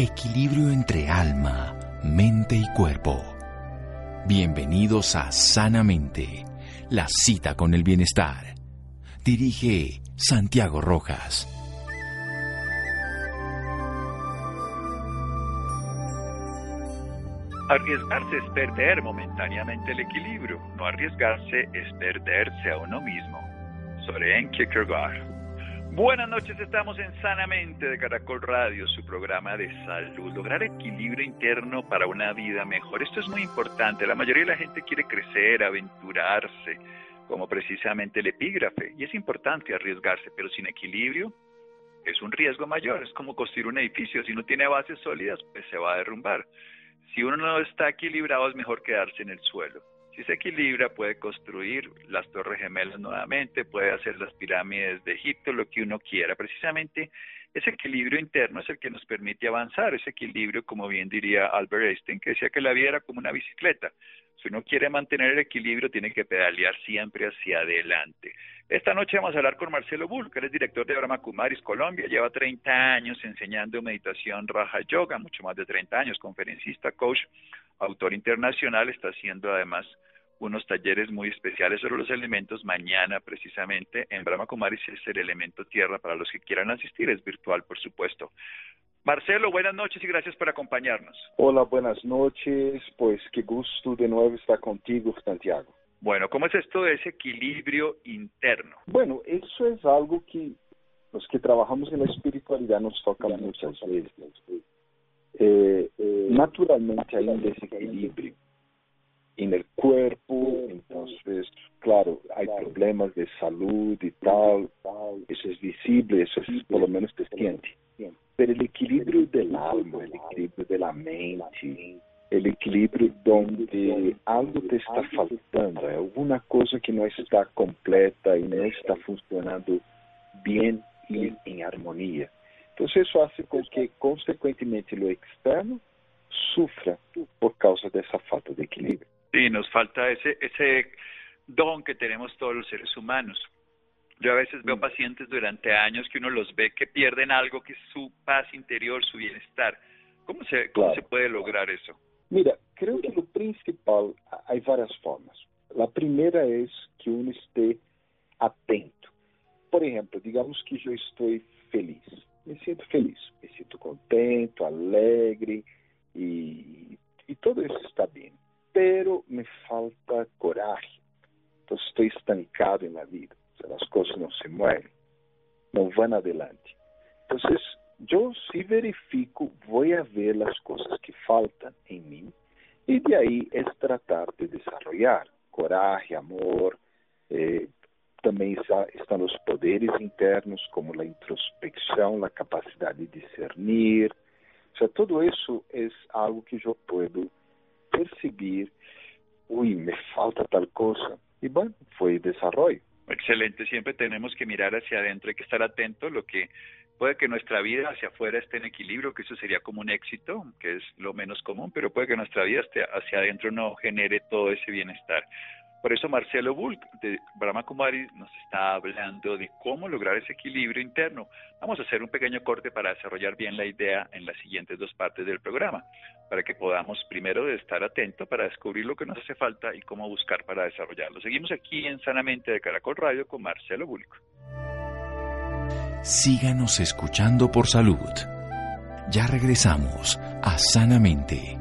Equilibrio entre alma, mente y cuerpo. Bienvenidos a Sanamente, la cita con el bienestar. Dirige Santiago Rojas. Arriesgarse es perder momentáneamente el equilibrio, no arriesgarse es perderse a uno mismo. Soren Kierkegaard. Buenas noches, estamos en Sanamente de Caracol Radio, su programa de salud. Lograr equilibrio interno para una vida mejor. Esto es muy importante. La mayoría de la gente quiere crecer, aventurarse, como precisamente el epígrafe. Y es importante arriesgarse, pero sin equilibrio es un riesgo mayor. Es como construir un edificio. Si no tiene bases sólidas, pues se va a derrumbar. Si uno no está equilibrado, es mejor quedarse en el suelo. Si se equilibra, puede construir las torres gemelas nuevamente, puede hacer las pirámides de Egipto, lo que uno quiera. Precisamente ese equilibrio interno es el que nos permite avanzar, ese equilibrio, como bien diría Albert Einstein, que decía que la vida era como una bicicleta. Si uno quiere mantener el equilibrio, tiene que pedalear siempre hacia adelante. Esta noche vamos a hablar con Marcelo Bull, que es director de Brahma Kumaris Colombia. Lleva 30 años enseñando meditación Raja Yoga, mucho más de 30 años, conferencista, coach, autor internacional. Está haciendo además unos talleres muy especiales sobre los elementos. Mañana, precisamente, en Brahma Kumaris es el elemento tierra para los que quieran asistir. Es virtual, por supuesto. Marcelo, buenas noches y gracias por acompañarnos. Hola, buenas noches. Pues qué gusto de nuevo estar contigo, Santiago. Bueno, ¿cómo es esto de ese equilibrio interno? Bueno, eso es algo que los que trabajamos en la espiritualidad nos toca muchas veces. Eh, eh, naturalmente hay un desequilibrio en el cuerpo, entonces, claro, hay problemas de salud y tal, eso es visible, eso es por lo menos se siente. Pero el equilibrio del alma, el equilibrio de la mente, el equilibrio donde algo te está faltando, alguna cosa que no está completa y no está funcionando bien y en armonía. Entonces eso hace con que, consecuentemente, lo externo sufra por causa de esa falta de equilibrio. Sí, nos falta ese, ese don que tenemos todos los seres humanos. Yo a veces veo mm. pacientes durante años que uno los ve que pierden algo que es su paz interior, su bienestar. ¿Cómo se, cómo se puede lograr eso? Mira, creo que lo principal, hay varias formas. La primera es que uno esté atento. Por ejemplo, digamos que yo estoy feliz, me siento feliz, me siento contento, alegre la vida. O sea, las cosas no se mueven, no van adelante. Entonces, yo si verifico, voy a ver las cosas que faltan en mí y de ahí es tratar de desarrollar coraje, amor. Eh, también están los poderes internos como la introspección, la capacidad de discernir. O sea, todo eso es algo que yo puedo percibir, uy, me falta tal cosa. Y bueno, fue desarrollo. Excelente, siempre tenemos que mirar hacia adentro, hay que estar atento, lo que puede que nuestra vida hacia afuera esté en equilibrio, que eso sería como un éxito, que es lo menos común, pero puede que nuestra vida hacia adentro no genere todo ese bienestar. Por eso Marcelo Bulk de Brahma Kumari nos está hablando de cómo lograr ese equilibrio interno. Vamos a hacer un pequeño corte para desarrollar bien la idea en las siguientes dos partes del programa, para que podamos primero estar atentos para descubrir lo que nos hace falta y cómo buscar para desarrollarlo. Seguimos aquí en Sanamente de Caracol Radio con Marcelo Bulk. Síganos escuchando por salud. Ya regresamos a Sanamente.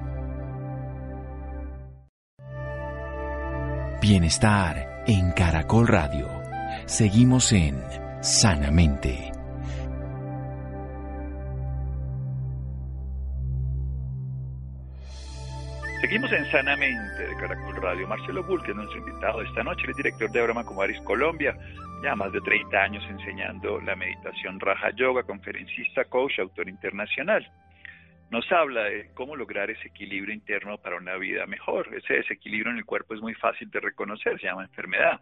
Bienestar en Caracol Radio. Seguimos en Sanamente. Seguimos en Sanamente de Caracol Radio. Marcelo es nuestro invitado esta noche, el director de Brahma Kumaris Colombia, ya más de 30 años enseñando la meditación Raja Yoga, conferencista, coach, autor internacional nos habla de cómo lograr ese equilibrio interno para una vida mejor. Ese desequilibrio en el cuerpo es muy fácil de reconocer, se llama enfermedad.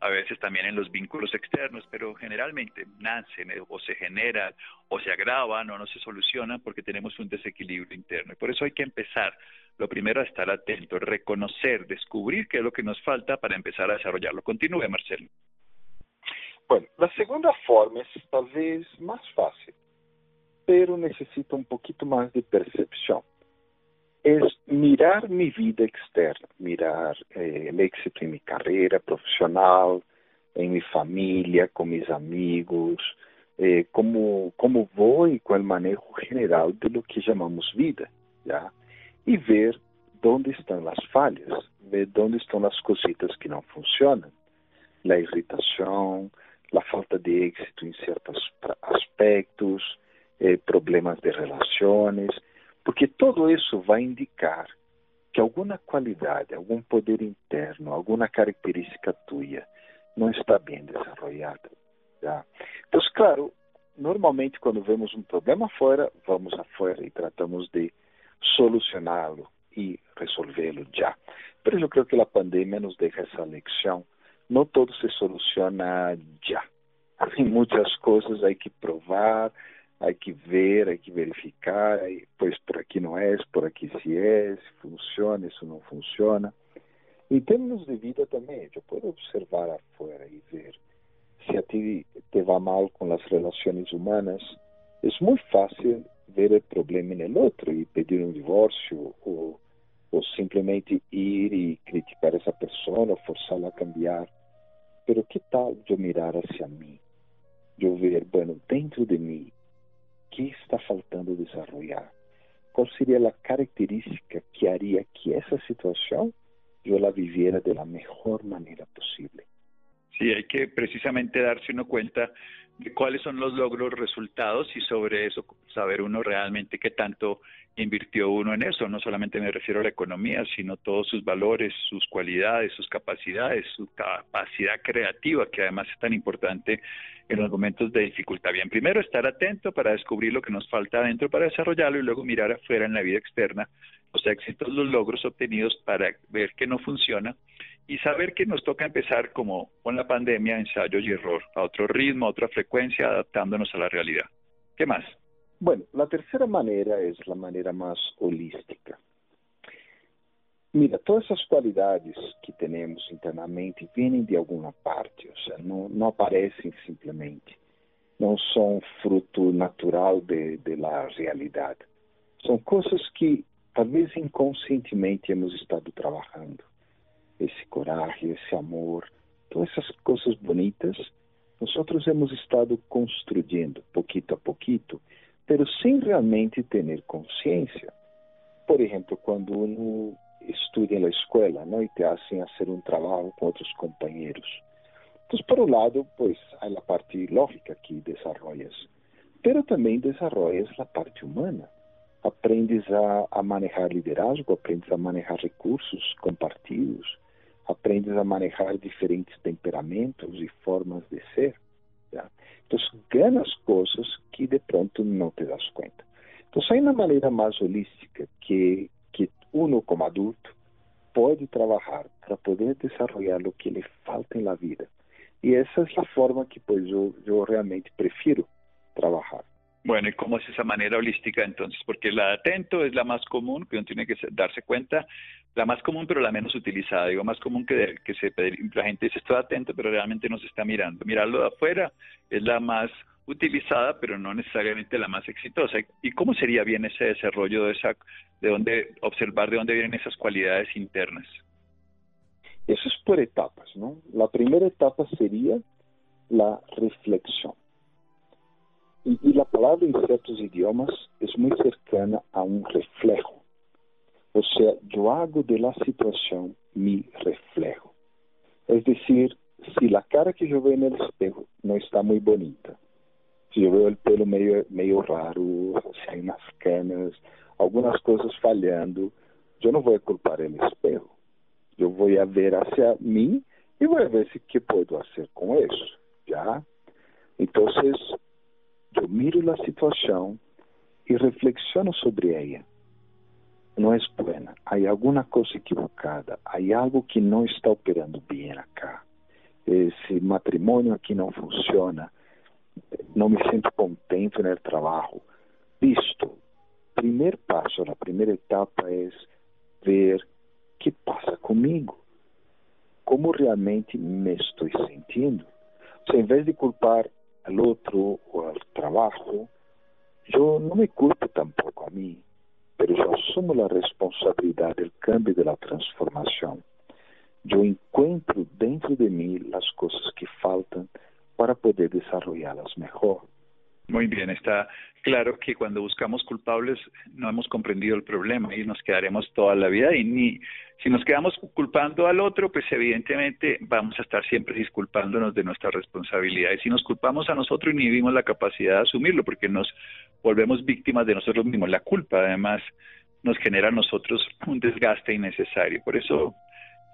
A veces también en los vínculos externos, pero generalmente nacen eh, o se generan o se agravan o no se solucionan porque tenemos un desequilibrio interno. Y por eso hay que empezar. Lo primero es estar atento, reconocer, descubrir qué es lo que nos falta para empezar a desarrollarlo. Continúe, Marcelo. Bueno, la segunda forma es tal vez más fácil pero necesita um pouquinho mais de percepção. É mirar minha vida externa, mirar eh, o êxito em minha carreira profissional, em minha família, com meus amigos, eh, como, como vou e com o manejo geral de lo que chamamos vida, já? E ver onde estão as falhas, ver onde estão as cositas que não funcionam, a irritação, a falta de êxito em certos aspectos, eh, problemas de relações, porque tudo isso vai indicar que alguma qualidade, algum poder interno, alguma característica tua não está bem desenvolvida. Tá? Então, claro, normalmente quando vemos um problema fora, vamos afuera e tratamos de solucioná-lo e resolvê-lo já. Mas eu creio que a pandemia nos deixa essa lição. Não tudo se soluciona já. Há muitas coisas aí que provar, hay que ver, hay que verificar, pues por aquí no es, por aquí sí es, funciona, eso no funciona. Em termos de vida também, eu posso observar afuera e ver se a ti te va mal com as relações humanas. É muito fácil ver o problema no outro e pedir um divórcio ou, ou simplesmente ir e criticar essa pessoa forçá-la a cambiar. Pero que tal eu mirar hacia mim? Eu ver, bueno, dentro de mim, que está faltando desarrollar? Qual seria a característica que haria que essa situação eu la viviera de la mejor manera posible? Sí, hay que precisamente darse uno cuenta de cuáles son los logros, resultados y sobre eso saber uno realmente qué tanto invirtió uno en eso. No solamente me refiero a la economía, sino todos sus valores, sus cualidades, sus capacidades, su capacidad creativa, que además es tan importante en los momentos de dificultad. Bien, primero estar atento para descubrir lo que nos falta adentro para desarrollarlo y luego mirar afuera en la vida externa los éxitos, los logros obtenidos para ver que no funciona y saber que nos toca empezar como con la pandemia, ensayo y error, a otro ritmo, a otra frecuencia, adaptándonos a la realidad. ¿Qué más? Bueno, la tercera manera es la manera más holística. Mira, todas essas qualidades que temos internamente vêm de alguma parte, ou seja, não, não aparecem simplesmente, não são fruto natural de, de la realidade. São coisas que talvez inconscientemente hemos estado trabalhando. Esse coragem, esse amor, todas essas coisas bonitas, nós hemos estado construindo, pouquito a pouquito, pero sem realmente ter consciência. Por exemplo, quando uno estuda na escola, ¿no? E te hacen fazer um trabalho com outros companheiros. Então, por um lado, pues, há a parte lógica que desarrollas, pero também desarrollas a parte humana. Aprendes a, a manejar liderazgo, aprendes a manejar recursos compartidos, aprendes a manejar diferentes temperamentos e formas de ser. ¿ya? Então, ganas coisas que de pronto não te das conta. Então, há uma maneira mais holística que que uno como adulto pode trabalhar para poder desenvolver o que lhe falta na vida. E essa é a forma que pues eu, eu realmente prefiro trabalhar. Bueno, ¿y cómo es esa manera holística entonces? Porque la atento es la más común, que uno tiene que darse cuenta, la más común pero la menos utilizada. Digo, más común que, que se, la gente dice estoy atento pero realmente no se está mirando. Mirarlo de afuera es la más utilizada, pero no necesariamente la más exitosa. ¿Y cómo sería bien ese desarrollo de esa, de dónde observar de dónde vienen esas cualidades internas? Eso es por etapas, ¿no? La primera etapa sería la reflexión. Y, y la palabra en ciertos idiomas es muy cercana a un reflejo. O sea, yo hago de la situación mi reflejo. Es decir, si la cara que yo veo en el espejo no está muy bonita, se eu vejo o pelo meio, meio raro, sem nas canas, algumas coisas falhando, eu não vou culpar o espelho. Eu vou a ver hacia mim e vou ver se que posso fazer com isso, já? Então, eu miro a situação e reflexiono sobre ela. Não é buena, há alguma coisa equivocada, há algo que não está operando bem acá. Esse matrimônio aqui não funciona, não me sinto contente no trabalho. Isto, primeiro passo, a primeira etapa é ver o que passa comigo, como realmente me estou sentindo. Se, em vez de culpar ao outro ou ao trabalho, yo no me culpo tampoco a mí, pero yo asumo la responsabilidad del cambio y de la transformación. Yo encuentro dentro de mí las cosas que faltan para poder desarrollarlas mejor. Muy bien, está claro que cuando buscamos culpables no hemos comprendido el problema y nos quedaremos toda la vida y ni si nos quedamos culpando al otro, pues evidentemente vamos a estar siempre disculpándonos de nuestra responsabilidad y si nos culpamos a nosotros inhibimos la capacidad de asumirlo porque nos volvemos víctimas de nosotros mismos. La culpa además nos genera a nosotros un desgaste innecesario. Por eso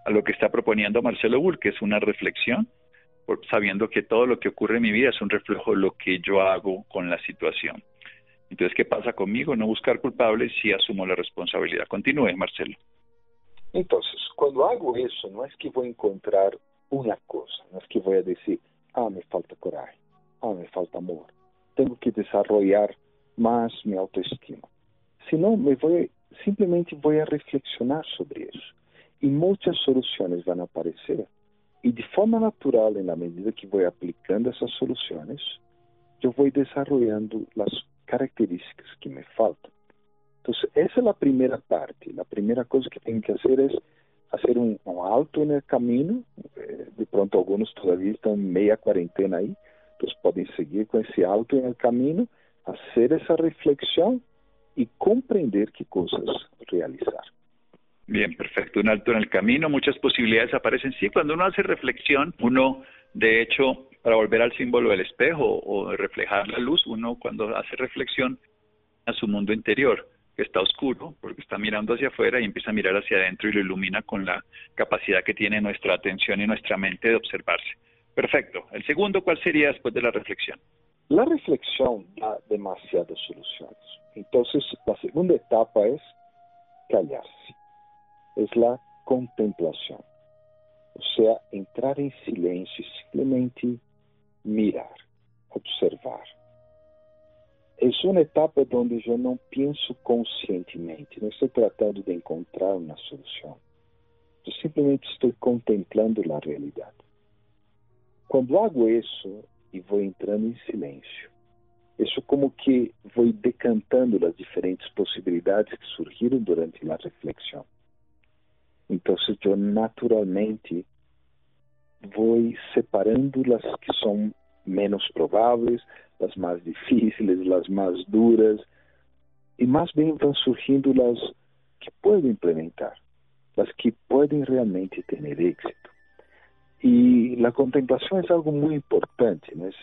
a lo que está proponiendo Marcelo Bull, que es una reflexión sabiendo que todo lo que ocurre en mi vida es un reflejo de lo que yo hago con la situación. Entonces, ¿qué pasa conmigo? No buscar culpables si asumo la responsabilidad. Continúe, Marcelo. Entonces, cuando hago eso, no es que voy a encontrar una cosa, no es que voy a decir, ah, me falta coraje, ah, me falta amor, tengo que desarrollar más mi autoestima, sino me voy, simplemente voy a reflexionar sobre eso y muchas soluciones van a aparecer y de forma natural, en la medida que voy aplicando esas soluciones, yo voy desarrollando las características que me faltan. Entonces, esa es la primera parte. La primera cosa que tengo que hacer es hacer un, alto en el camino. Eh, de pronto, algunos todavía están media cuarentena ahí, entonces pueden seguir con ese alto en el camino, hacer esa reflexión y comprender qué cosas realizar. Bien, perfecto. Un alto en el camino, muchas posibilidades aparecen. Sí, cuando uno hace reflexión, uno, de hecho, para volver al símbolo del espejo o reflejar la luz, uno cuando hace reflexión a su mundo interior, que está oscuro, porque está mirando hacia afuera y empieza a mirar hacia adentro y lo ilumina con la capacidad que tiene nuestra atención y nuestra mente de observarse. Perfecto. El segundo, ¿cuál sería después de la reflexión? La reflexión da demasiadas soluciones. Entonces, la segunda etapa es callarse es la contemplación. O sea, entrar en silencio y simplemente mirar, observar. Es una etapa donde yo no pienso conscientemente, no estoy tratando de encontrar una solución. Yo simplemente estoy contemplando la realidad. Cuando hago eso y voy entrando en silencio, eso como que voy decantando las diferentes posibilidades que surgieron durante la reflexión. Entonces yo naturalmente voy separando las que son menos probables, las más difíciles, las más duras, y más bien van surgiendo las que puedo implementar, las que pueden realmente tener éxito. Y la contemplación es algo muy importante ¿no? es,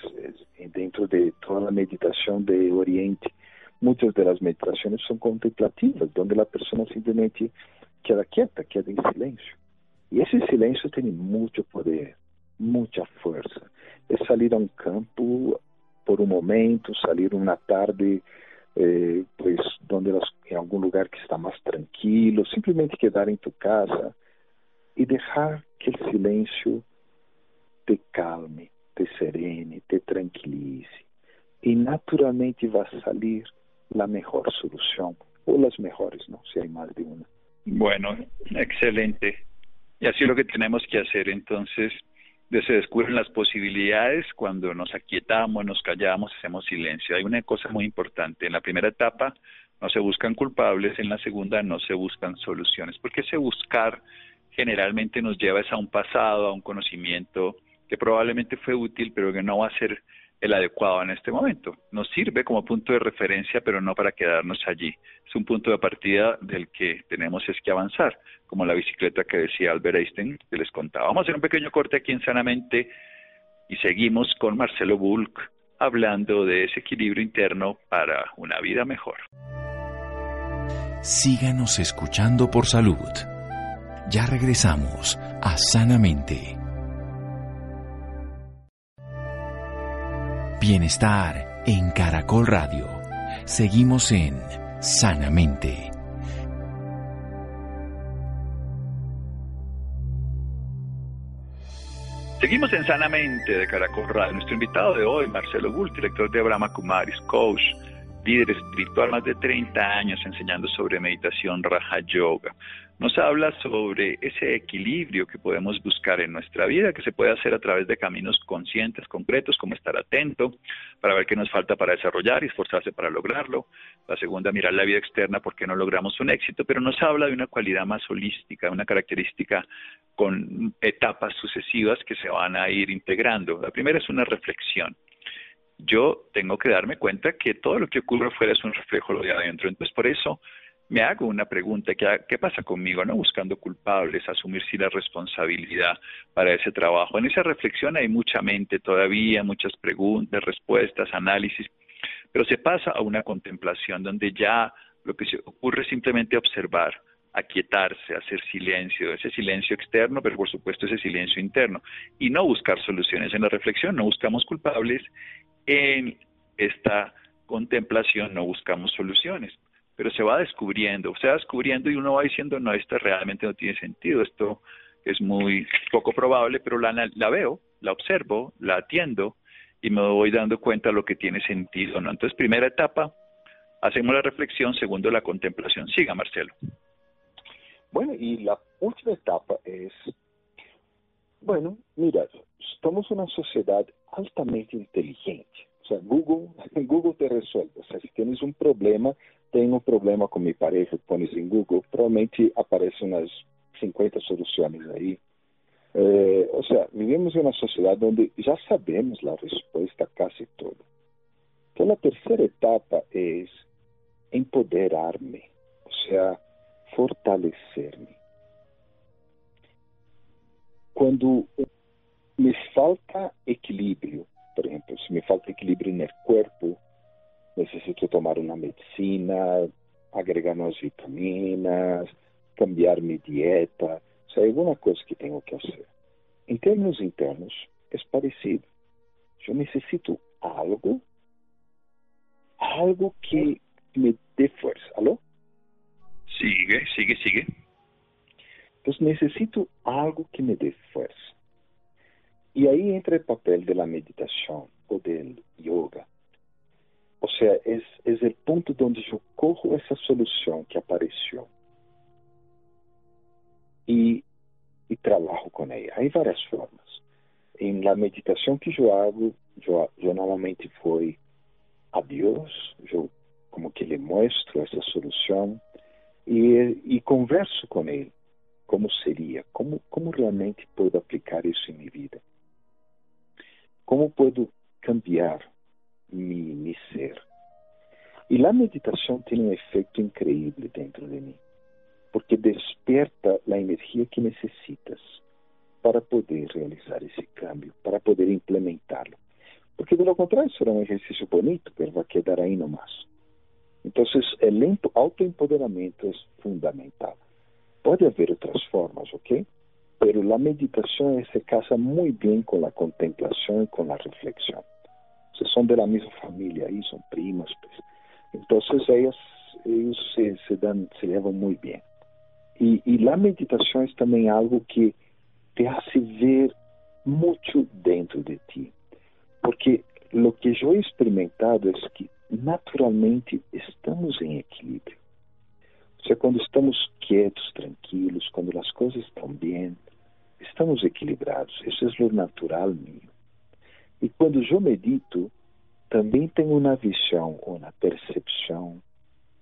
dentro de toda la meditación de Oriente. Muchas de las meditaciones son contemplativas, donde la persona simplemente queda quieta, queda en silencio. Y ese silencio tiene mucho poder, mucha fuerza. Es salir a un campo por un momento, salir una tarde, eh, pues donde las, en algún lugar que está más tranquilo, simplemente quedar en tu casa y dejar que el silencio te calme, te serene, te tranquilice. Y naturalmente va a salir la mejor solución, o las mejores, ¿no? Si hay más de una. Bueno, excelente. Y así es lo que tenemos que hacer. Entonces, se descubren las posibilidades cuando nos aquietamos, nos callamos, hacemos silencio. Hay una cosa muy importante. En la primera etapa no se buscan culpables, en la segunda no se buscan soluciones, porque ese buscar generalmente nos lleva a un pasado, a un conocimiento que probablemente fue útil, pero que no va a ser el adecuado en este momento. Nos sirve como punto de referencia, pero no para quedarnos allí. Es un punto de partida del que tenemos es que avanzar, como la bicicleta que decía Albert Einstein, que les contaba. Vamos a hacer un pequeño corte aquí en Sanamente y seguimos con Marcelo Bulk hablando de ese equilibrio interno para una vida mejor. Síganos escuchando por salud. Ya regresamos a Sanamente. Bienestar en Caracol Radio. Seguimos en Sanamente. Seguimos en Sanamente de Caracol Radio. Nuestro invitado de hoy, Marcelo Bull, director de Abraham Kumaris, coach, líder espiritual, más de 30 años enseñando sobre meditación Raja Yoga. Nos habla sobre ese equilibrio que podemos buscar en nuestra vida, que se puede hacer a través de caminos conscientes, concretos, como estar atento para ver qué nos falta para desarrollar y esforzarse para lograrlo. La segunda, mirar la vida externa porque no logramos un éxito, pero nos habla de una cualidad más holística, una característica con etapas sucesivas que se van a ir integrando. La primera es una reflexión yo tengo que darme cuenta que todo lo que ocurre afuera es un reflejo de adentro. Entonces, por eso me hago una pregunta, ¿qué, ¿qué, pasa conmigo? ¿No? Buscando culpables, asumir sí la responsabilidad para ese trabajo. En esa reflexión hay mucha mente todavía, muchas preguntas, respuestas, análisis, pero se pasa a una contemplación donde ya lo que ocurre es simplemente observar, aquietarse, hacer silencio, ese silencio externo, pero por supuesto ese silencio interno, y no buscar soluciones. En la reflexión no buscamos culpables en esta contemplación no buscamos soluciones, pero se va descubriendo, se va descubriendo y uno va diciendo, no, esto realmente no tiene sentido, esto es muy poco probable, pero la, la veo, la observo, la atiendo y me voy dando cuenta de lo que tiene sentido. ¿no? Entonces, primera etapa, hacemos la reflexión, segundo, la contemplación. Siga, Marcelo. Bueno, y la última etapa es, bueno, mira, somos una sociedad altamente inteligente. Sea, Google, Google te resuelve. O sea, si tienes un problema, tengo un problema con mi pareja, pones en Google, probablemente aparecen unas 50 soluciones ahí. Eh, o sea, vivimos en una sociedad donde ya sabemos la respuesta a casi todo. Entonces, la tercera etapa es empoderarme, o sea, fortalecerme. Cuando me falta equilibrio, por ejemplo, si me falta equilibrio en el cuerpo, necesito tomar una medicina, agregar unas vitaminas, cambiar mi dieta, o sea, alguna cosa que tengo que hacer. En términos internos, es parecido. Yo necesito algo, algo que me dé fuerza. ¿Aló? Sigue, sigue, sigue. Entonces necesito algo que me dé fuerza. Y ahí entra el papel de la meditación o del yoga. O sea, es, es el punto donde yo esa solución que apareció y, y trabajo con ella. Hay varias formas. En la meditación que yo hago, yo normalmente voy a Dios, yo como que le muestro esa solución y, y converso con Él. Como seria? Como, como realmente posso aplicar isso em minha vida? Como posso cambiar mi, mi ser? E a meditação tem um efeito increíble dentro de mim, porque desperta a energia que necessitas para poder realizar esse cambio, para poder implementá-lo. Porque de lo contrário será um exercício bonito, mas vai quedar aí nomás. Então, o autoempoderamento é fundamental. Pode haver outras formas, ¿ok? Pero la meditación se casa muy bien con la contemplación y con la reflexión. Se son de la misma familia ahí, son primos, pues. Entonces ellos, ellos se, se, dan, se llevan muy bien. Y, y la meditación es también algo que te hace ver mucho dentro de ti. Porque lo que yo he experimentado es que naturalmente estamos en equilibrio. O sea, quando estamos quietos, tranquilos, quando as coisas estão bem, estamos equilibrados. Isso é o natural mío. E quando eu medito, também tenho uma visão, uma percepção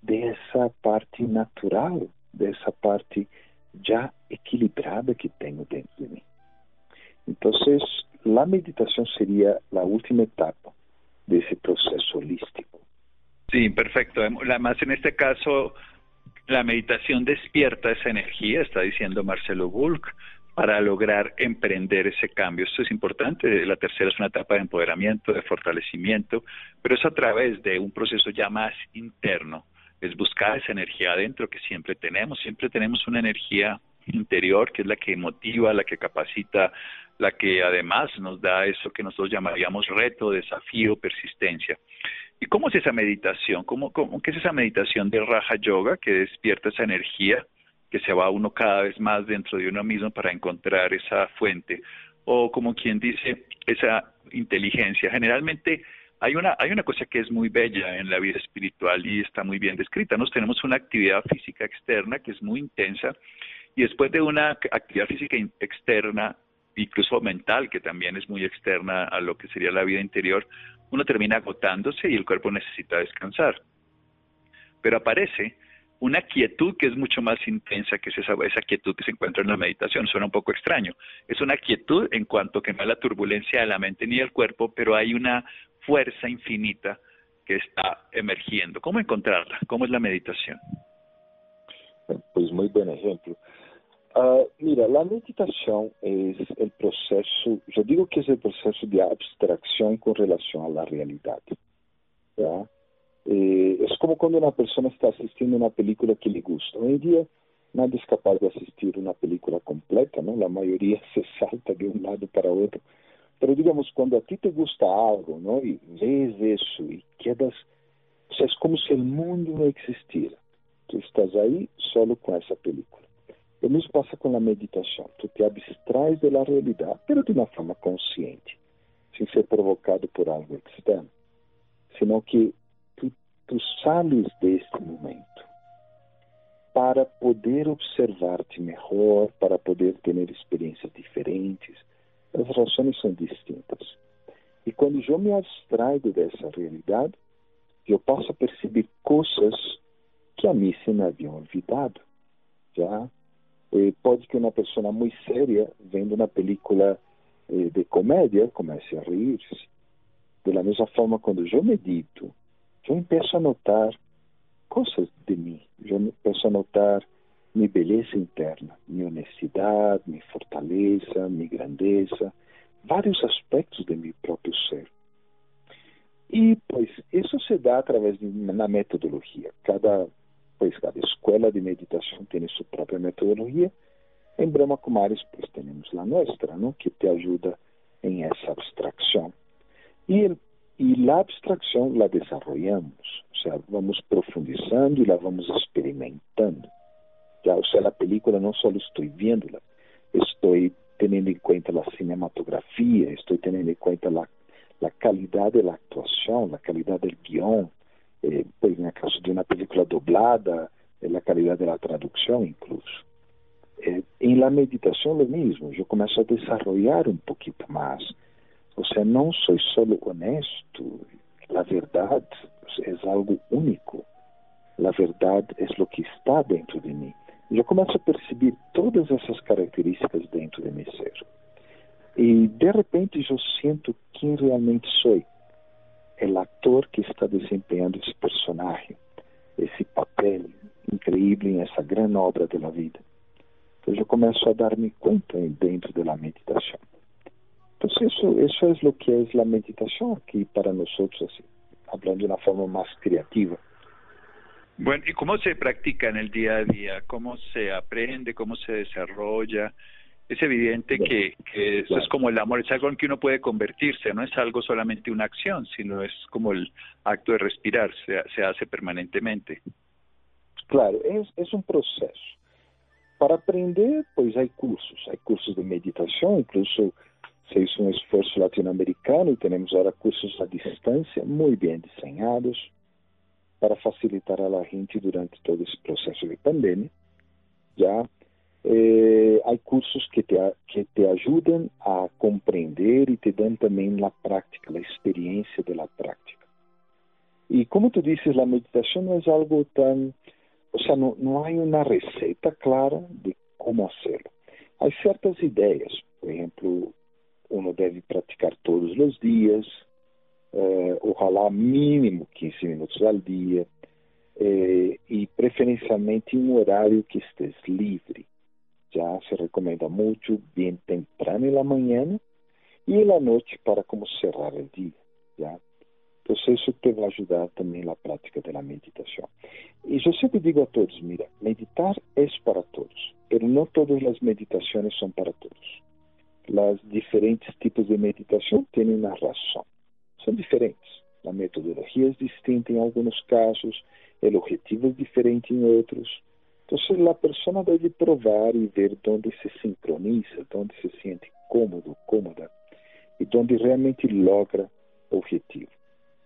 dessa parte natural, dessa parte já equilibrada que tenho dentro de mim. Então, a meditação seria a última etapa desse processo holístico. Sí, perfecto. Además, en este caso, La meditación despierta esa energía, está diciendo Marcelo Bulk, para lograr emprender ese cambio. Esto es importante. La tercera es una etapa de empoderamiento, de fortalecimiento, pero es a través de un proceso ya más interno. Es buscar esa energía adentro que siempre tenemos. Siempre tenemos una energía interior que es la que motiva, la que capacita, la que además nos da eso que nosotros llamaríamos reto, desafío, persistencia. ¿Y cómo es esa meditación? ¿Cómo, cómo, ¿Qué es esa meditación de Raja Yoga que despierta esa energía que se va uno cada vez más dentro de uno mismo para encontrar esa fuente? O como quien dice, esa inteligencia. Generalmente hay una, hay una cosa que es muy bella en la vida espiritual y está muy bien descrita. Nos tenemos una actividad física externa que es muy intensa y después de una actividad física externa, incluso mental, que también es muy externa a lo que sería la vida interior, uno termina agotándose y el cuerpo necesita descansar. Pero aparece una quietud que es mucho más intensa que esa, esa quietud que se encuentra en la meditación. Suena un poco extraño. Es una quietud en cuanto que no hay la turbulencia de la mente ni del cuerpo, pero hay una fuerza infinita que está emergiendo. ¿Cómo encontrarla? ¿Cómo es la meditación? Pues muy buen ejemplo. Uh, mira, la meditación es el proceso, yo digo que es el proceso de abstracción con relación a la realidad. ¿ya? Eh, es como cuando una persona está asistiendo a una película que le gusta. Hoy en día nadie es capaz de asistir una película completa, ¿no? La mayoría se salta de un lado para otro. Pero digamos, cuando a ti te gusta algo, ¿no? Y ves eso y quedas, o sea, es como si el mundo no existiera. Tú estás ahí solo con esa película. Lo mismo pasa con la meditación. Tú te abstraes de la realidad, pero de una forma consciente, sin ser provocado por algo externo, sino que tú sales de este momento para poder observarte mejor, para poder tener experiencias diferentes, as relações são distintas. E quando eu me abstraio dessa realidade, eu posso perceber coisas que a mim se me haviam olvidado. Já pode que uma pessoa muito séria, vendo uma película eh, de comédia, comece a rir-se. Da mesma forma, quando eu medito, eu começo a notar coisas de mim. Eu começo a notar minha beleza interna, minha honestidade, minha fortaleza, minha grandeza, vários aspectos de meu próprio ser. E, pois, isso se dá através de uma metodologia. Cada, pois, cada escola de meditação tem sua própria metodologia. Em Brahma Kumaris, pois, temos a nossa, não? que te ajuda em essa abstração. E, e a abstração la desarrollamos, ou seja, vamos profundizando e la vamos experimentando. Ya, o sea, la película no solo estoy viéndola, estoy teniendo en cuenta la cinematografía, estoy teniendo en cuenta la, la calidad de la actuación, la calidad del guion, eh, pues en el caso de una película doblada, eh, la calidad de la traducción incluso. Eh, en la meditación lo mismo, yo comienzo a desarrollar un poquito más. O sea, no soy solo honesto, la verdad es algo único. La verdad es lo que está dentro de mí eu começo a perceber todas essas características dentro de meu ser. E de repente eu sinto quem realmente sou. O ator que está desempenhando esse personagem, esse papel incrível em essa grande obra da vida. Então eu começo a dar-me conta dentro da meditação. Então isso, isso é o que é a meditação aqui para nós, assim, falando de uma forma mais criativa. Bueno, ¿y cómo se practica en el día a día? ¿Cómo se aprende? ¿Cómo se desarrolla? Es evidente que, que eso es como el amor, es algo en que uno puede convertirse, no es algo solamente una acción, sino es como el acto de respirar, se, se hace permanentemente. Claro, es, es un proceso. Para aprender, pues hay cursos, hay cursos de meditación, incluso se hizo un esfuerzo latinoamericano y tenemos ahora cursos a distancia muy bien diseñados para facilitar a la gente durante todo esse processo de pandemia. Já eh, há cursos que te, que te ajudam a compreender e te dão também a prática, a experiência da prática. E como tu dizes, a meditação não é algo tão, ou seja, não, não há uma receita clara de como fazê-lo. Há certas ideias, por exemplo, uno deve praticar todos os dias, eh, ojalá mínimo 15 minutos ao dia, eh, e preferencialmente em um horário que estés livre. Já se recomenda muito bem temprano em la manhã e na noite para como cerrar o dia. Já? Então, isso te vai ajudar também na prática da meditação. E eu sempre digo a todos, mira, meditar é para todos, mas não todas as meditações são para todos. Os diferentes tipos de meditação têm uma razão são diferentes. A metodologia é distinta em alguns casos, o objetivo é diferente em outros. Então, a pessoa deve provar e ver onde se sincroniza, onde se sente cômodo, cômoda e onde realmente logra o objetivo.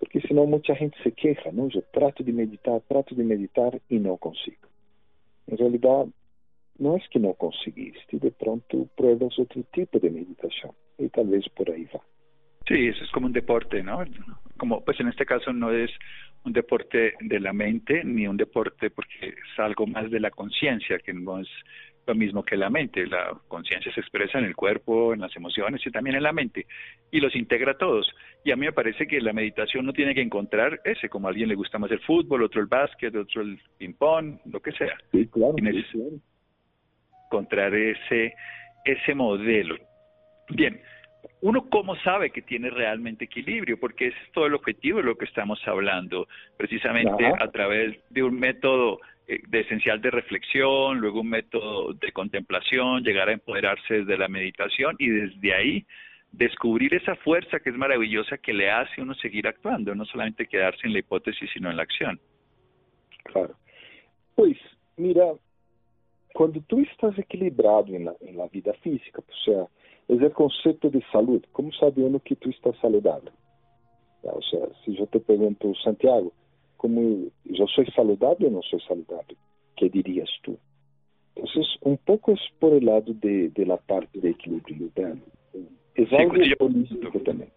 porque senão muita gente se queja, não? Eu trato de meditar, trato de meditar e não consigo. Em realidade, não é que não conseguiste, de pronto pruebas outro tipo de meditação e talvez por aí vá. Sí, eso es como un deporte, ¿no? Como, pues en este caso no es un deporte de la mente ni un deporte porque es algo más de la conciencia, que no es lo mismo que la mente. La conciencia se expresa en el cuerpo, en las emociones y también en la mente y los integra a todos. Y a mí me parece que la meditación no tiene que encontrar ese, como a alguien le gusta más el fútbol, otro el básquet, otro el ping-pong, lo que sea. Sí, claro. Encontrar ese, ese modelo. Bien, uno cómo sabe que tiene realmente equilibrio, porque ese es todo el objetivo de lo que estamos hablando, precisamente a través de un método eh, de esencial de reflexión, luego un método de contemplación, llegar a empoderarse desde la meditación y desde ahí descubrir esa fuerza que es maravillosa que le hace a uno seguir actuando, no solamente quedarse en la hipótesis, sino en la acción. Claro. Pues, mira, cuando tú estás equilibrado en la, en la vida física, o sea, es el concepto de salud. ¿Cómo sabe uno que tú estás saludable? O sea, si yo te pregunto, Santiago, ¿cómo yo soy saludable o no soy saludable? ¿Qué dirías tú? Entonces, un poco es por el lado de, de la parte de equilibrio interno. Es sí, algo yo, holístico también.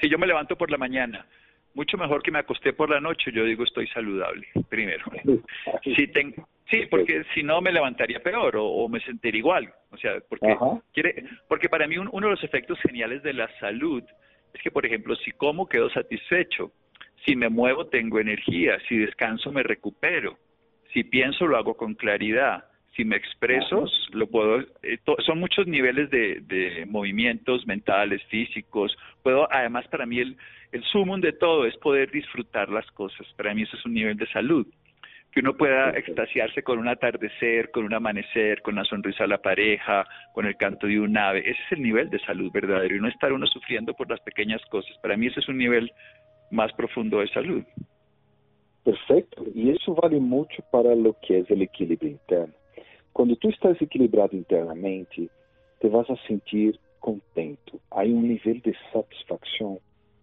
Si yo me levanto por la mañana, mucho mejor que me acosté por la noche, yo digo estoy saludable, primero. si tengo, Sí, porque si no me levantaría peor o, me sentiría igual. O sea, porque, quiere, porque para mí uno de los efectos geniales de la salud es que, por ejemplo, si como quedo satisfecho, si me muevo tengo energía, si descanso me recupero, si pienso lo hago con claridad, si me expreso lo puedo. Eh, son muchos niveles de, de movimientos mentales, físicos. Puedo, además, para mí el el sumum de todo es poder disfrutar las cosas. Para mí eso es un nivel de salud que uno pueda extasiarse con un atardecer, con un amanecer, con la sonrisa a la pareja, con el canto de un ave. Ese es el nivel de salud verdadero y no estar uno sufriendo por las pequeñas cosas. Para mí ese es un nivel más profundo de salud. Perfecto. Y eso vale mucho para lo que es el equilibrio interno. Cuando tú estás equilibrado internamente, te vas a sentir contento. Hay un nivel de satisfacción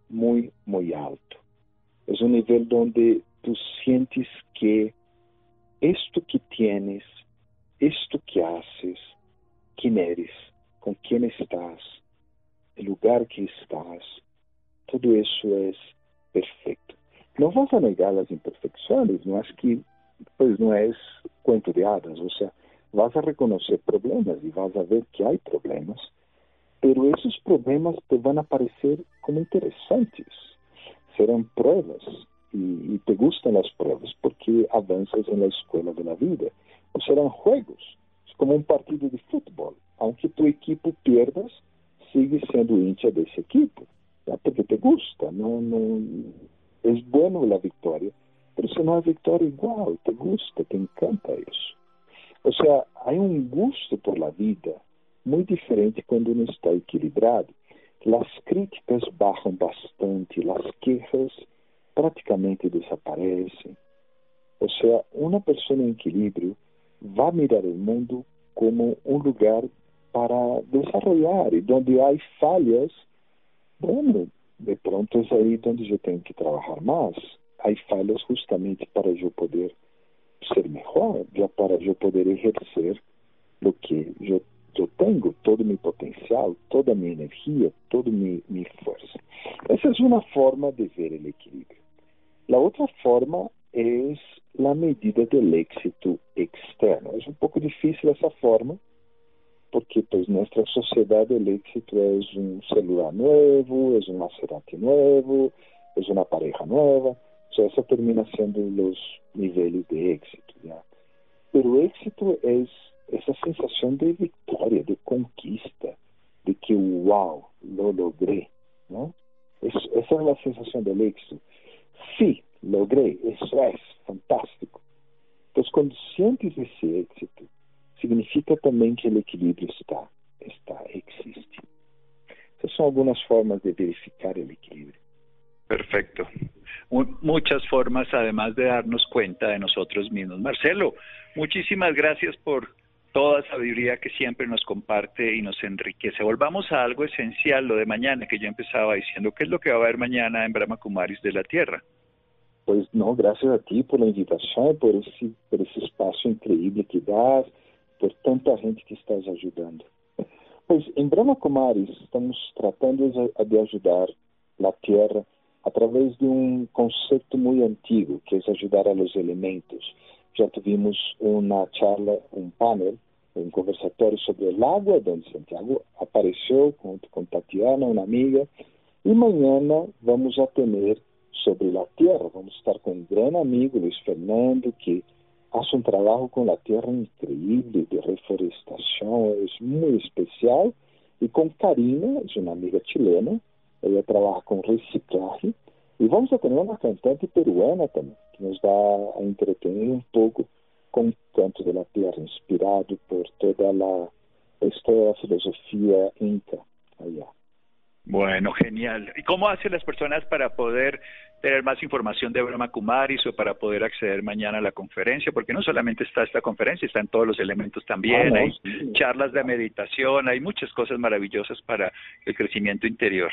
muy, muy alto. Es un nivel donde tú sientes que esto que tienes, esto que haces, quién eres, con quién estás, el lugar que estás, todo eso es perfecto. No vas a negar las imperfecciones, no es que, pues no es cuento de hadas, o sea, vas a reconocer problemas y vas a ver que hay problemas, pero esos problemas te van a parecer como interesantes, serán pruebas y, y, te gustan las pruebas porque avanzas en la escuela de la vida. O serán juegos, es como un partido de fútbol. Aunque tu equipo pierdas, sigues siendo hincha de ese equipo, ¿ya? porque te gusta, no, no, es bueno la victoria, pero si no hay victoria igual, te gusta, te encanta eso. O sea, hay un gusto por la vida muy diferente cuando uno está equilibrado. Las críticas bajan bastante, las quejas praticamente desaparece. O sea, una persona en equilibrio va a mirar el mundo como un lugar para desarrollar y donde hay fallas, bueno, de pronto es ahí donde yo tengo que trabajar más. Hay fallas justamente para yo poder ser mejor, ya para yo poder ejercer lo que yo tengo, todo mi potencial, toda mi energía, toda mi, mi fuerza. Esa es una forma de ver el equilibrio. La otra forma es la medida del éxito externo. Es un poco difícil esa forma, porque pues nuestra sociedad el éxito es un celular nuevo, es un Maserati nuevo, es una pareja nueva. O sea, eso termina siendo los niveles de éxito. ¿ya? Pero éxito es esa sensación de victoria, de conquista, de que wow, lo logré. ¿no? Es, esa es la sensación del éxito. Sí, logré, eso es fantástico. Entonces, cuando sientes ese éxito, significa también que el equilibrio está, está, existe. Esas son algunas formas de verificar el equilibrio. Perfecto. Muchas formas, además de darnos cuenta de nosotros mismos. Marcelo, muchísimas gracias por toda sabiduría que siempre nos comparte y nos enriquece. Volvamos a algo esencial, lo de mañana, que yo empezaba diciendo, ¿qué es lo que va a haber mañana en Brahma Kumaris de la Tierra? Pues no, gracias a ti por la invitación, por ese, por ese espacio increíble que das, por tanta gente que estás ayudando. Pues em Brahma Kumaris estamos tratando de ajudar a Terra através de um conceito muito antigo, que é ajudar a los elementos. Já tivemos uma charla, um panel, um conversatório sobre o água, onde Santiago apareceu junto com Tatiana, uma amiga, e amanhã vamos a ter sobre a terra. Vamos estar com um grande amigo, Luiz Fernando, que faz um trabalho com a terra incrível de reforestação, é muito especial. E com Karina, é uma amiga chilena, ela trabalha com reciclagem. E vamos ter uma cantante peruana também, que nos vai a entreter um pouco com o canto da terra, inspirado por toda a história da filosofia inca allá. Bueno, genial. ¿Y cómo hacen las personas para poder tener más información de Brahma Kumaris o para poder acceder mañana a la conferencia? Porque no solamente está esta conferencia, están todos los elementos también, hay charlas de meditación, hay muchas cosas maravillosas para el crecimiento interior.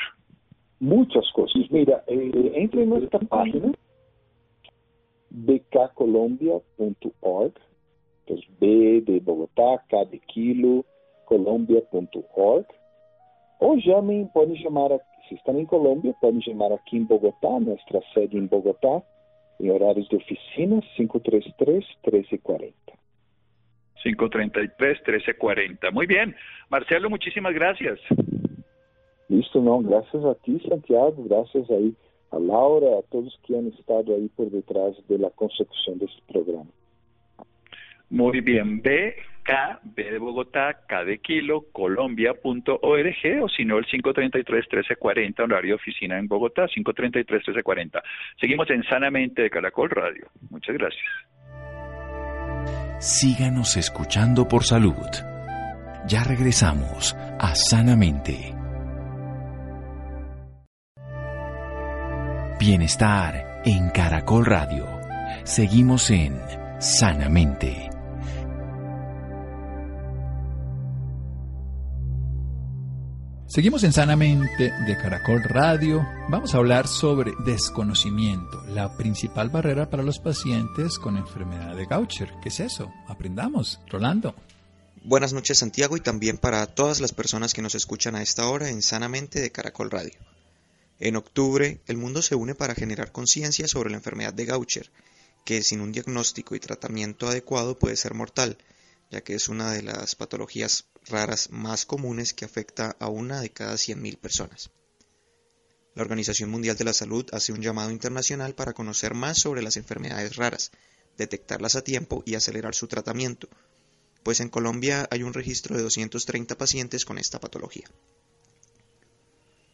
Muchas cosas. Mira, eh, entre en nuestra página bkcolombia.org, pues B de Bogotá, K de Kilo, colombia.org ou chamem, podem chamar, se estão em Colômbia, podem chamar aqui em Bogotá, nossa sede em Bogotá, em horários de oficina, 533-1340. 533-1340. Muy bien. Marcelo, muchísimas gracias. Listo, não. Graças a ti, Santiago. Graças aí a Laura, a todos que han estado aí por detrás da consecução deste programa. Muy bien. B, K, B de Bogotá, K de Kilo, Colombia.org o si no el 533-1340, horario oficina en Bogotá, 533-1340. Seguimos en Sanamente de Caracol Radio. Muchas gracias. Síganos escuchando por salud. Ya regresamos a Sanamente. Bienestar en Caracol Radio. Seguimos en Sanamente. Seguimos en Sanamente de Caracol Radio. Vamos a hablar sobre desconocimiento, la principal barrera para los pacientes con enfermedad de Gaucher. ¿Qué es eso? Aprendamos. Rolando. Buenas noches Santiago y también para todas las personas que nos escuchan a esta hora en Sanamente de Caracol Radio. En octubre, el mundo se une para generar conciencia sobre la enfermedad de Gaucher, que sin un diagnóstico y tratamiento adecuado puede ser mortal, ya que es una de las patologías raras más comunes que afecta a una de cada 100.000 personas. La Organización Mundial de la Salud hace un llamado internacional para conocer más sobre las enfermedades raras, detectarlas a tiempo y acelerar su tratamiento, pues en Colombia hay un registro de 230 pacientes con esta patología.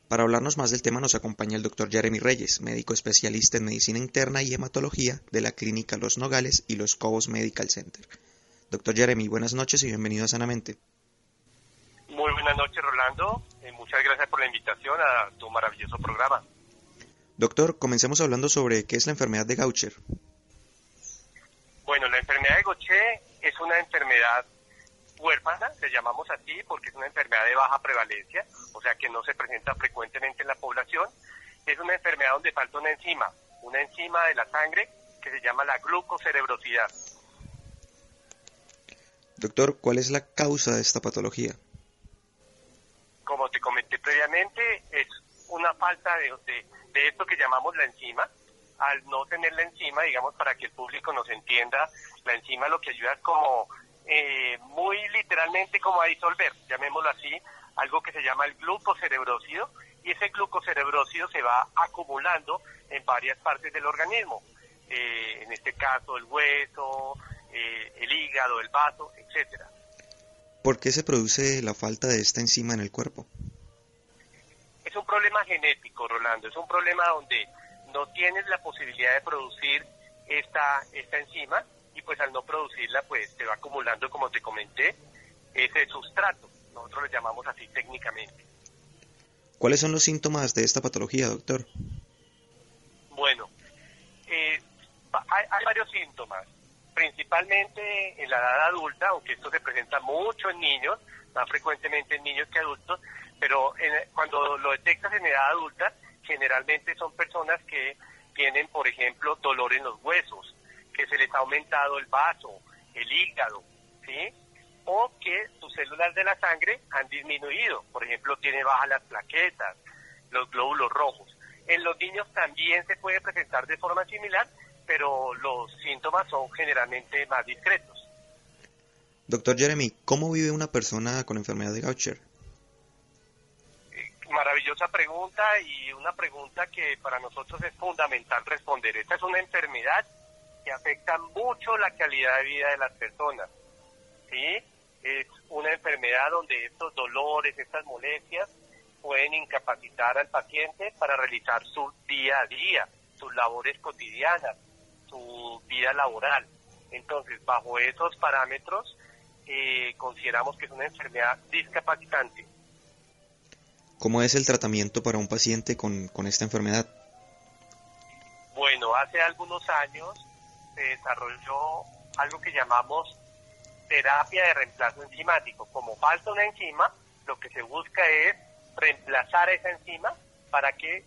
Para hablarnos más del tema nos acompaña el doctor Jeremy Reyes, médico especialista en medicina interna y hematología de la clínica Los Nogales y Los Cobos Medical Center. Doctor Jeremy, buenas noches y bienvenido a Sanamente. Muy buenas noches, Rolando. Eh, muchas gracias por la invitación a tu maravilloso programa. Doctor, comencemos hablando sobre qué es la enfermedad de Gaucher. Bueno, la enfermedad de Gaucher es una enfermedad huérfana, le llamamos así porque es una enfermedad de baja prevalencia, o sea que no se presenta frecuentemente en la población. Es una enfermedad donde falta una enzima, una enzima de la sangre que se llama la glucocerebrosidad. Doctor, ¿cuál es la causa de esta patología? como te comenté previamente, es una falta de, de, esto que llamamos la enzima. Al no tener la enzima, digamos, para que el público nos entienda, la enzima lo que ayuda es como eh, muy literalmente como a disolver, llamémoslo así, algo que se llama el glucocerebrócido, y ese glucocerebrócido se va acumulando en varias partes del organismo, eh, en este caso el hueso, eh, el hígado, el vaso, etcétera. ¿Por qué se produce la falta de esta enzima en el cuerpo? Es un problema genético, Rolando. Es un problema donde no tienes la posibilidad de producir esta, esta enzima y pues al no producirla pues se va acumulando, como te comenté, ese sustrato. Nosotros lo llamamos así técnicamente. ¿Cuáles son los síntomas de esta patología, doctor? Bueno, eh, hay, hay varios síntomas. principalmente en la edad adulta, aunque esto se presenta mucho en niños, más frecuentemente en niños que adultos, pero cuando lo detectas en edad adulta, generalmente son personas que tienen, por ejemplo, dolor en los huesos, que se les ha aumentado el vaso, el hígado, ¿sí? O que sus células de la sangre han disminuido, por ejemplo, tiene bajas las plaquetas, los glóbulos rojos. En los niños también se puede presentar de forma similar, pero los síntomas son generalmente más discretos. Doctor Jeremy, ¿cómo vive una persona con enfermedad de Gaucher? maravillosa pregunta y una pregunta que para nosotros es fundamental responder. Esta es una enfermedad que afecta mucho la calidad de vida de las personas. ¿sí? Es una enfermedad donde estos dolores, estas molestias pueden incapacitar al paciente para realizar su día a día, sus labores cotidianas, su vida laboral. Entonces, bajo esos parámetros, eh, consideramos que es una enfermedad discapacitante ¿Cómo es el tratamiento para un paciente con, esta enfermedad? Bueno, hace algunos años se desarrolló algo que llamamos terapia de reemplazo enzimático. Como falta una enzima, lo que se busca es reemplazar esa enzima para que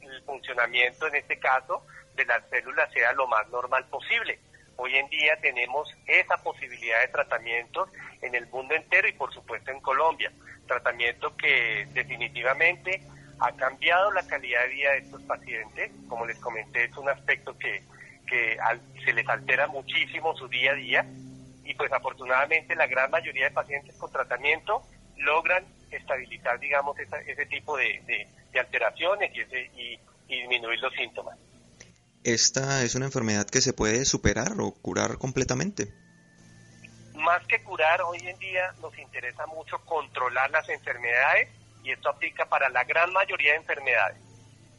el funcionamiento, en este caso, de las células sea lo más normal posible. Hoy en día tenemos esa posibilidad de tratamiento en el mundo entero y por supuesto en Colombia tratamiento que definitivamente ha cambiado la calidad de vida de estos pacientes. Como les comenté, es un aspecto que, se les altera muchísimo su día a día y pues afortunadamente la gran mayoría de pacientes con tratamiento logran estabilizar, digamos, ese tipo de, alteraciones y, y, disminuir los síntomas. ¿Esta es una enfermedad que se puede superar o curar completamente? más que curar, hoy en día nos interesa mucho controlar las enfermedades y esto aplica para la gran mayoría de enfermedades.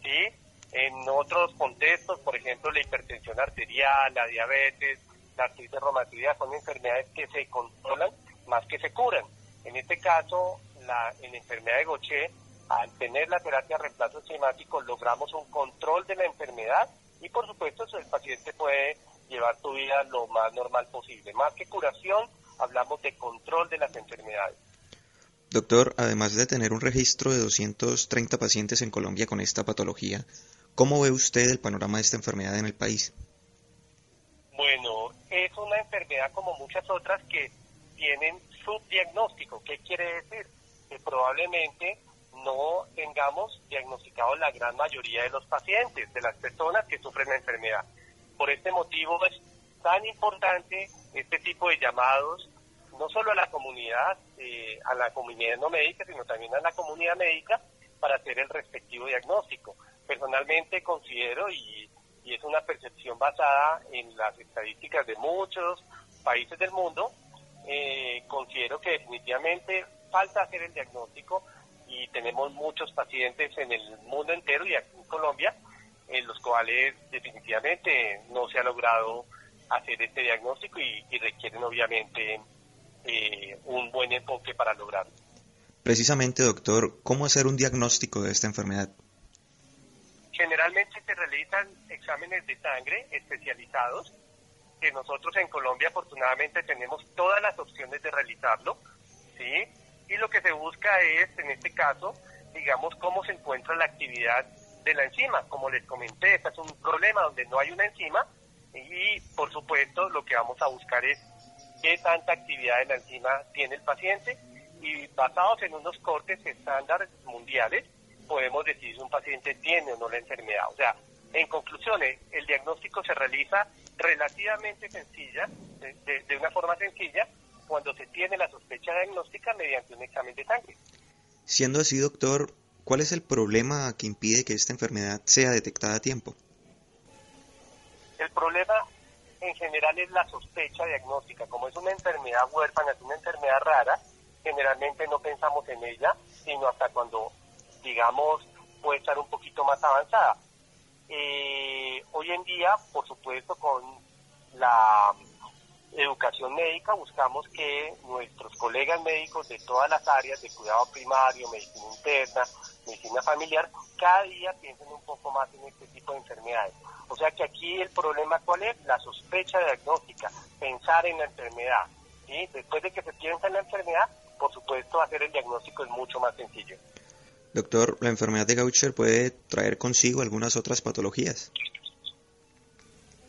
¿sí? En otros contextos, por ejemplo, la hipertensión arterial, la diabetes, la artritis reumatoidea, son enfermedades que se controlan más que se curan. En este caso, la, en la enfermedad de Gaucher, al tener la terapia de reemplazo enzimático, logramos un control de la enfermedad y, por supuesto, el paciente puede llevar tu vida lo más normal posible. Más que curación, hablamos de control de las enfermedades. Doctor, además de tener un registro de 230 pacientes en Colombia con esta patología, ¿cómo ve usted el panorama de esta enfermedad en el país? Bueno, es una enfermedad como muchas otras que tienen subdiagnóstico. ¿Qué quiere decir? Que probablemente no tengamos diagnosticado la gran mayoría de los pacientes, de las personas que sufren la enfermedad. Por este motivo es tan importante este tipo de llamados, no solo a la comunidad, eh, a la comunidad no médica, sino también a la comunidad médica para hacer el respectivo diagnóstico. Personalmente considero, y, es una percepción basada en las estadísticas de muchos países del mundo, eh, considero que definitivamente falta hacer el diagnóstico y tenemos muchos pacientes en el mundo entero y aquí en Colombia en los cuales definitivamente no se ha logrado hacer este diagnóstico y, requieren obviamente eh, un buen enfoque para lograrlo. Precisamente, doctor, ¿cómo hacer un diagnóstico de esta enfermedad? Generalmente se realizan exámenes de sangre especializados, que nosotros en Colombia afortunadamente tenemos todas las opciones de realizarlo, ¿sí? Y lo que se busca es, en este caso, digamos, cómo se encuentra la actividad de la enzima. Como les comenté, este es un problema donde no hay una enzima y por supuesto lo que vamos a buscar es qué tanta actividad de la enzima tiene el paciente y basados en unos cortes estándar mundiales podemos decir si un paciente tiene o no la enfermedad. O sea, en conclusión, el diagnóstico se realiza relativamente sencilla, de, de una forma sencilla, cuando se tiene la sospecha diagnóstica mediante un examen de sangre. Siendo así, doctor, ¿Cuál es el problema que impide que esta enfermedad sea detectada a tiempo? El problema en general es la sospecha diagnóstica. Como es una enfermedad huérfana, es una enfermedad rara, generalmente no pensamos en ella, sino hasta cuando, digamos, puede estar un poquito más avanzada. Eh, hoy en día, por supuesto, con la educación médica buscamos que nuestros colegas médicos de todas las áreas de cuidado primario, medicina interna, medicina familiar, cada día piensen un poco más en este tipo de enfermedades. O sea que aquí el problema cuál es? La sospecha diagnóstica, pensar en la enfermedad. ¿sí? Después de que se piensa en la enfermedad, por supuesto hacer el diagnóstico es mucho más sencillo. Doctor, ¿la enfermedad de Gaucher puede traer consigo algunas otras patologías?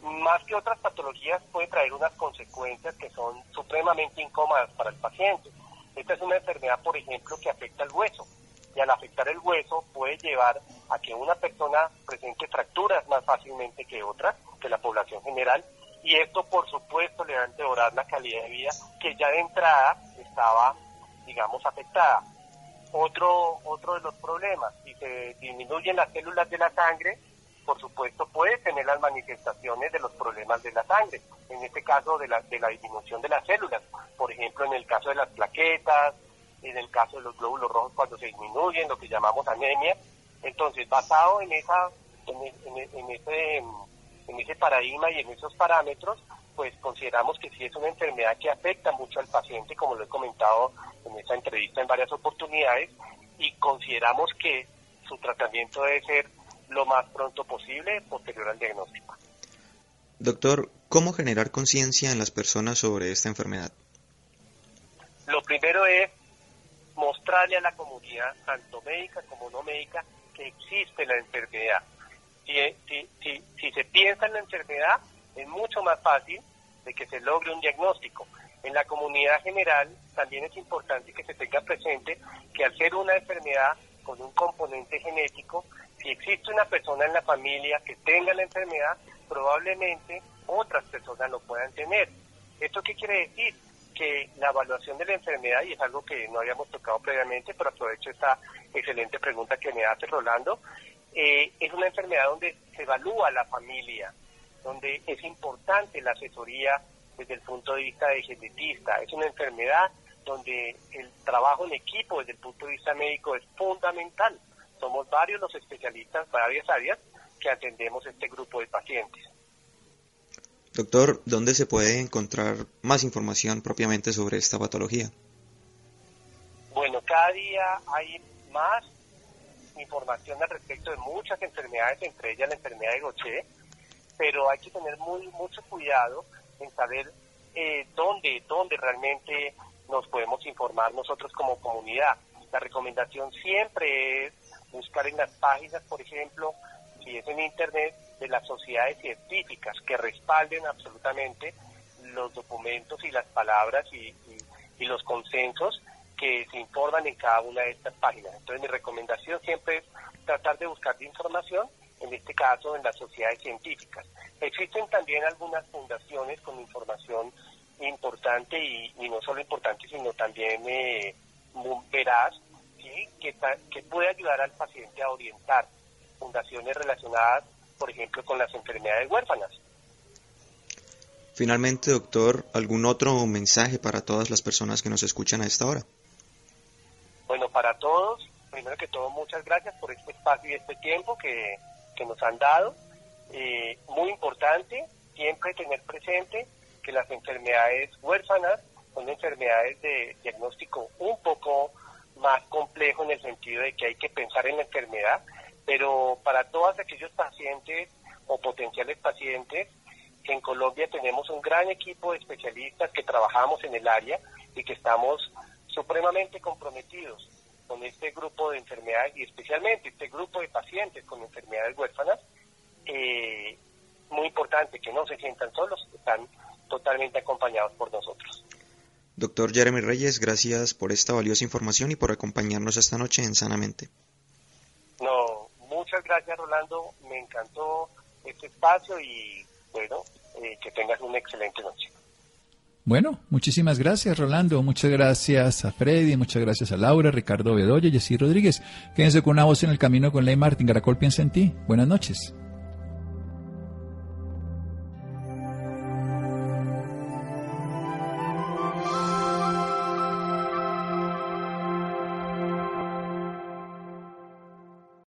Más que otras patologías puede traer unas consecuencias que son supremamente incómodas para el paciente. Esta es una enfermedad, por ejemplo, que afecta el hueso y al afectar el hueso puede llevar a que una persona presente fracturas más fácilmente que otra, que la población general, y esto por supuesto le va a empeorar la calidad de vida que ya de entrada estaba, digamos, afectada. Otro, otro de los problemas, si se disminuyen las células de la sangre, por supuesto puede tener las manifestaciones de los problemas de la sangre, en este caso de la, de la disminución de las células, por ejemplo en el caso de las plaquetas, en el caso de los glóbulos rojos cuando se disminuyen, lo que llamamos anemia. Entonces, basado en esa en, en, ese en ese paradigma y en esos parámetros, pues consideramos que sí es una enfermedad que afecta mucho al paciente, como lo he comentado en esta entrevista en varias oportunidades, y consideramos que su tratamiento debe ser lo más pronto posible posterior al diagnóstico. Doctor, ¿cómo generar conciencia en las personas sobre esta enfermedad? Lo primero es mostrarle a la comunidad, tanto médica como no médica, que existe la enfermedad. Si, si, si, si se piensa en la enfermedad, es mucho más fácil de que se logre un diagnóstico. En la comunidad general también es importante que se tenga presente que al ser una enfermedad con un componente genético, si existe una persona en la familia que tenga la enfermedad, probablemente otras personas lo puedan tener. ¿Esto qué quiere decir? que la evaluación de la enfermedad, y es algo que no habíamos tocado previamente, pero aprovecho esta excelente pregunta que me hace Rolando, eh, es una enfermedad donde se evalúa la familia, donde es importante la asesoría desde el punto de vista de genetista, es una enfermedad donde el trabajo en equipo desde el punto de vista médico es fundamental. Somos varios los especialistas, varias áreas, que atendemos este grupo de pacientes. Doctor, ¿dónde se puede encontrar más información propiamente sobre esta patología? Bueno, cada día hay más información al respecto de muchas enfermedades, entre ellas la enfermedad de Gaucher, pero hay que tener mucho cuidado en saber eh, dónde, dónde realmente nos podemos informar nosotros como comunidad. La recomendación siempre es buscar en las páginas, por ejemplo, si es en Internet, de las sociedades científicas que respalden absolutamente los documentos y las palabras y, los consensos que se informan en cada una de estas páginas. Entonces mi recomendación siempre es tratar de buscar información, en este caso en las sociedades científicas. Existen también algunas fundaciones con información importante y, no solo importante, sino también eh, veraz, que, que puede ayudar al paciente a orientar fundaciones relacionadas por ejemplo, con las enfermedades huérfanas. Finalmente, doctor, ¿algún otro mensaje para todas las personas que nos escuchan a esta hora? Bueno, para todos, primero que todo, muchas gracias por este espacio y este tiempo que, nos han dado. Eh, muy importante, siempre tener presente que las enfermedades huérfanas son enfermedades de diagnóstico un poco más complejo en el sentido de que hay que pensar en la enfermedad, pero para todos aquellos pacientes o potenciales pacientes, en Colombia tenemos un gran equipo de especialistas que trabajamos en el área y que estamos supremamente comprometidos con este grupo de enfermedades y especialmente este grupo de pacientes con enfermedades huérfanas. Eh, muy importante que no se sientan solos, están totalmente acompañados por nosotros. Doctor Jeremy Reyes, gracias por esta valiosa información y por acompañarnos esta noche en Sanamente. No, muchas gracias Rolando, me encantó este espacio y bueno, eh, que tengas una excelente noche. Bueno, muchísimas gracias Rolando, muchas gracias a Freddy, muchas gracias a Laura, Ricardo Bedoya, Jessy Rodríguez. Quédense con una voz en el camino con Ley Martín. Caracol piensa en ti. Buenas noches.